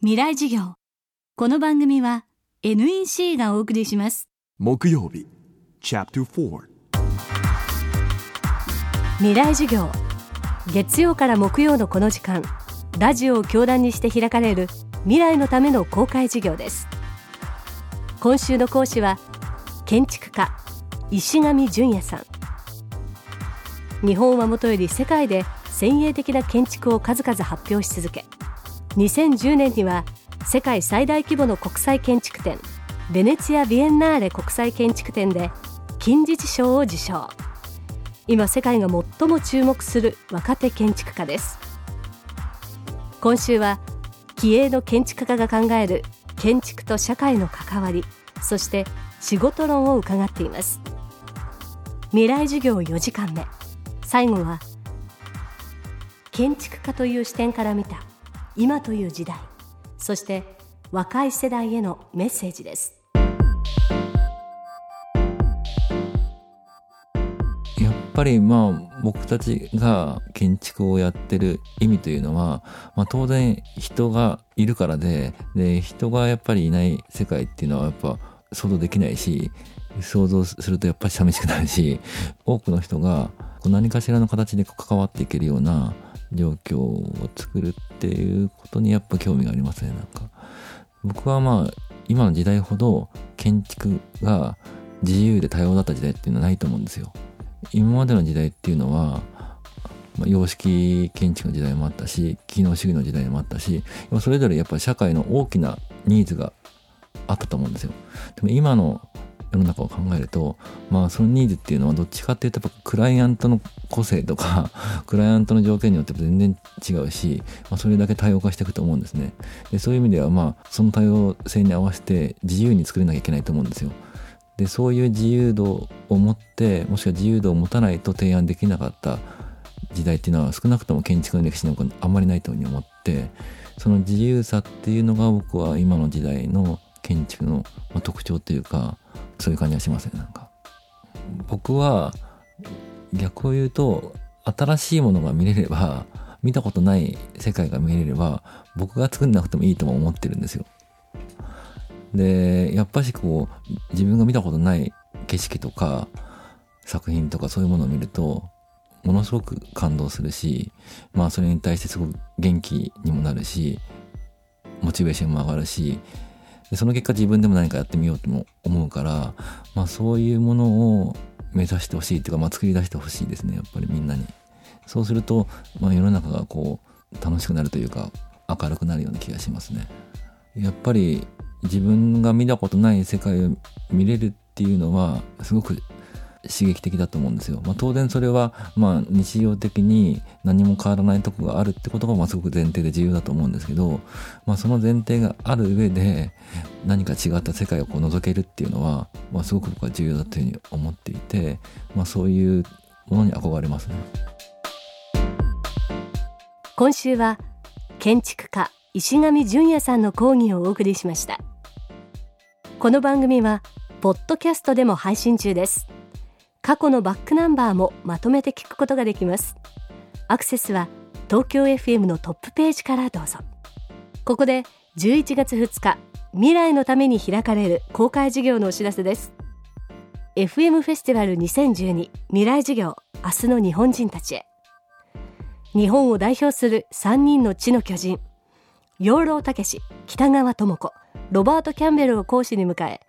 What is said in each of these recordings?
未来授業。この番組は NEC がお送りします。木曜日。Chapter 4未来授業。月曜から木曜のこの時間。ラジオを教壇にして開かれる。未来のための公開授業です。今週の講師は建築家。石上淳也さん。日本はもとより世界で先鋭的な建築を数々発表し続け2010年には世界最大規模の国際建築展ベネツィア・ビエンナーレ国際建築展で金獅子賞を受賞今世界が最も注目する若手建築家です。今週は気鋭の建築家が考える建築と社会の関わりそして仕事論を伺っています。未来授業4時間目。最後は建築家という視点から見た今という時代そして若い世代へのメッセージです。やっぱりまあ僕たちが建築をやってる意味というのは、まあ、当然人がいるからでで人がやっぱりいない世界っていうのはやっぱ想像できないし想像するとやっぱり寂しくなるし多くの人が何かしらの形で関わっていけるような状況を作るっていうことにやっぱ興味がありますねなんか僕はまあ今の時代ほど建築が自由で多様だった時代っていうのはないと思うんですよ。今までの時代っていうのはまあ、様式建築の時代もあったし機能主義の時代もあったしそれぞれやっぱり社会の大きなニーズがあったと思うんですよ。でも今の世の中を考えると、まあそのニーズっていうのはどっちかっていうとやっぱクライアントの個性とか、クライアントの条件によって全然違うし、まあそれだけ多様化していくと思うんですね。で、そういう意味ではまあその多様性に合わせて自由に作れなきゃいけないと思うんですよ。で、そういう自由度を持って、もしくは自由度を持たないと提案できなかった時代っていうのは少なくとも建築の歴史にあんまりないというふうに思って、その自由さっていうのが僕は今の時代の建築の特徴というか、そういう感じがしますね、なんか。僕は、逆を言うと、新しいものが見れれば、見たことない世界が見れれば、僕が作んなくてもいいとも思ってるんですよ。で、やっぱしこう、自分が見たことない景色とか、作品とかそういうものを見ると、ものすごく感動するし、まあそれに対してすごく元気にもなるし、モチベーションも上がるし、でその結果自分でも何かやってみようとも思うから、まあそういうものを目指してほしいっていうか、まあ作り出してほしいですね、やっぱりみんなに。そうすると、まあ世の中がこう、楽しくなるというか、明るくなるような気がしますね。やっぱり自分が見たことない世界を見れるっていうのは、すごく刺激的だと思うんですよ。まあ、当然それは、まあ、日常的に何も変わらないとこがあるってことが、まあ、すごく前提で重要だと思うんですけど、まあ、その前提がある上で、何か違った世界をこう覗けるっていうのは、まあ、すごく僕は重要だというふうに思っていて、まあ、そういうものに憧れますね。今週は、建築家、石上淳也さんの講義をお送りしました。この番組は、ポッドキャストでも配信中です。過去のバックナンバーもまとめて聞くことができます。アクセスは東京 FM のトップページからどうぞ。ここで11月2日未来のために開かれる公開事業のお知らせです。FM フェスティバル2012未来事業明日の日本人たちへ。日本を代表する3人の地の巨人養老孟北川智子ロバート・キャンベルを講師に迎え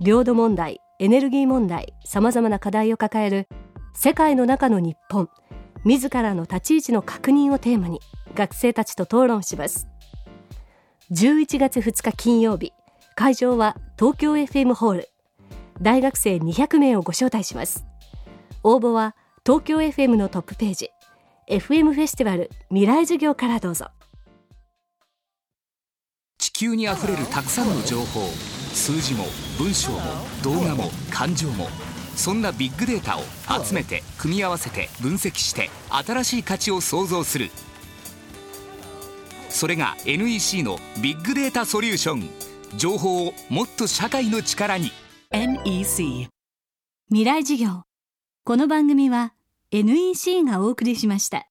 領土問題エネルギー問題さまざまな課題を抱える世界の中の日本自らの立ち位置の確認をテーマに学生たちと討論します。11月2日金曜日会場は東京 FM ホール。大学生200名をご招待します。応募は東京 FM のトップページ FM フェスティバル未来授業からどうぞ。地球にあふれるたくさんの情報数字も文章も動画も感情もそんなビッグデータを集めて組み合わせて分析して新しい価値を創造する。それが NEC のビッグデータソリューション。情報をもっと社会の力に。NEC 未来授業。この番組は NEC がお送りしました。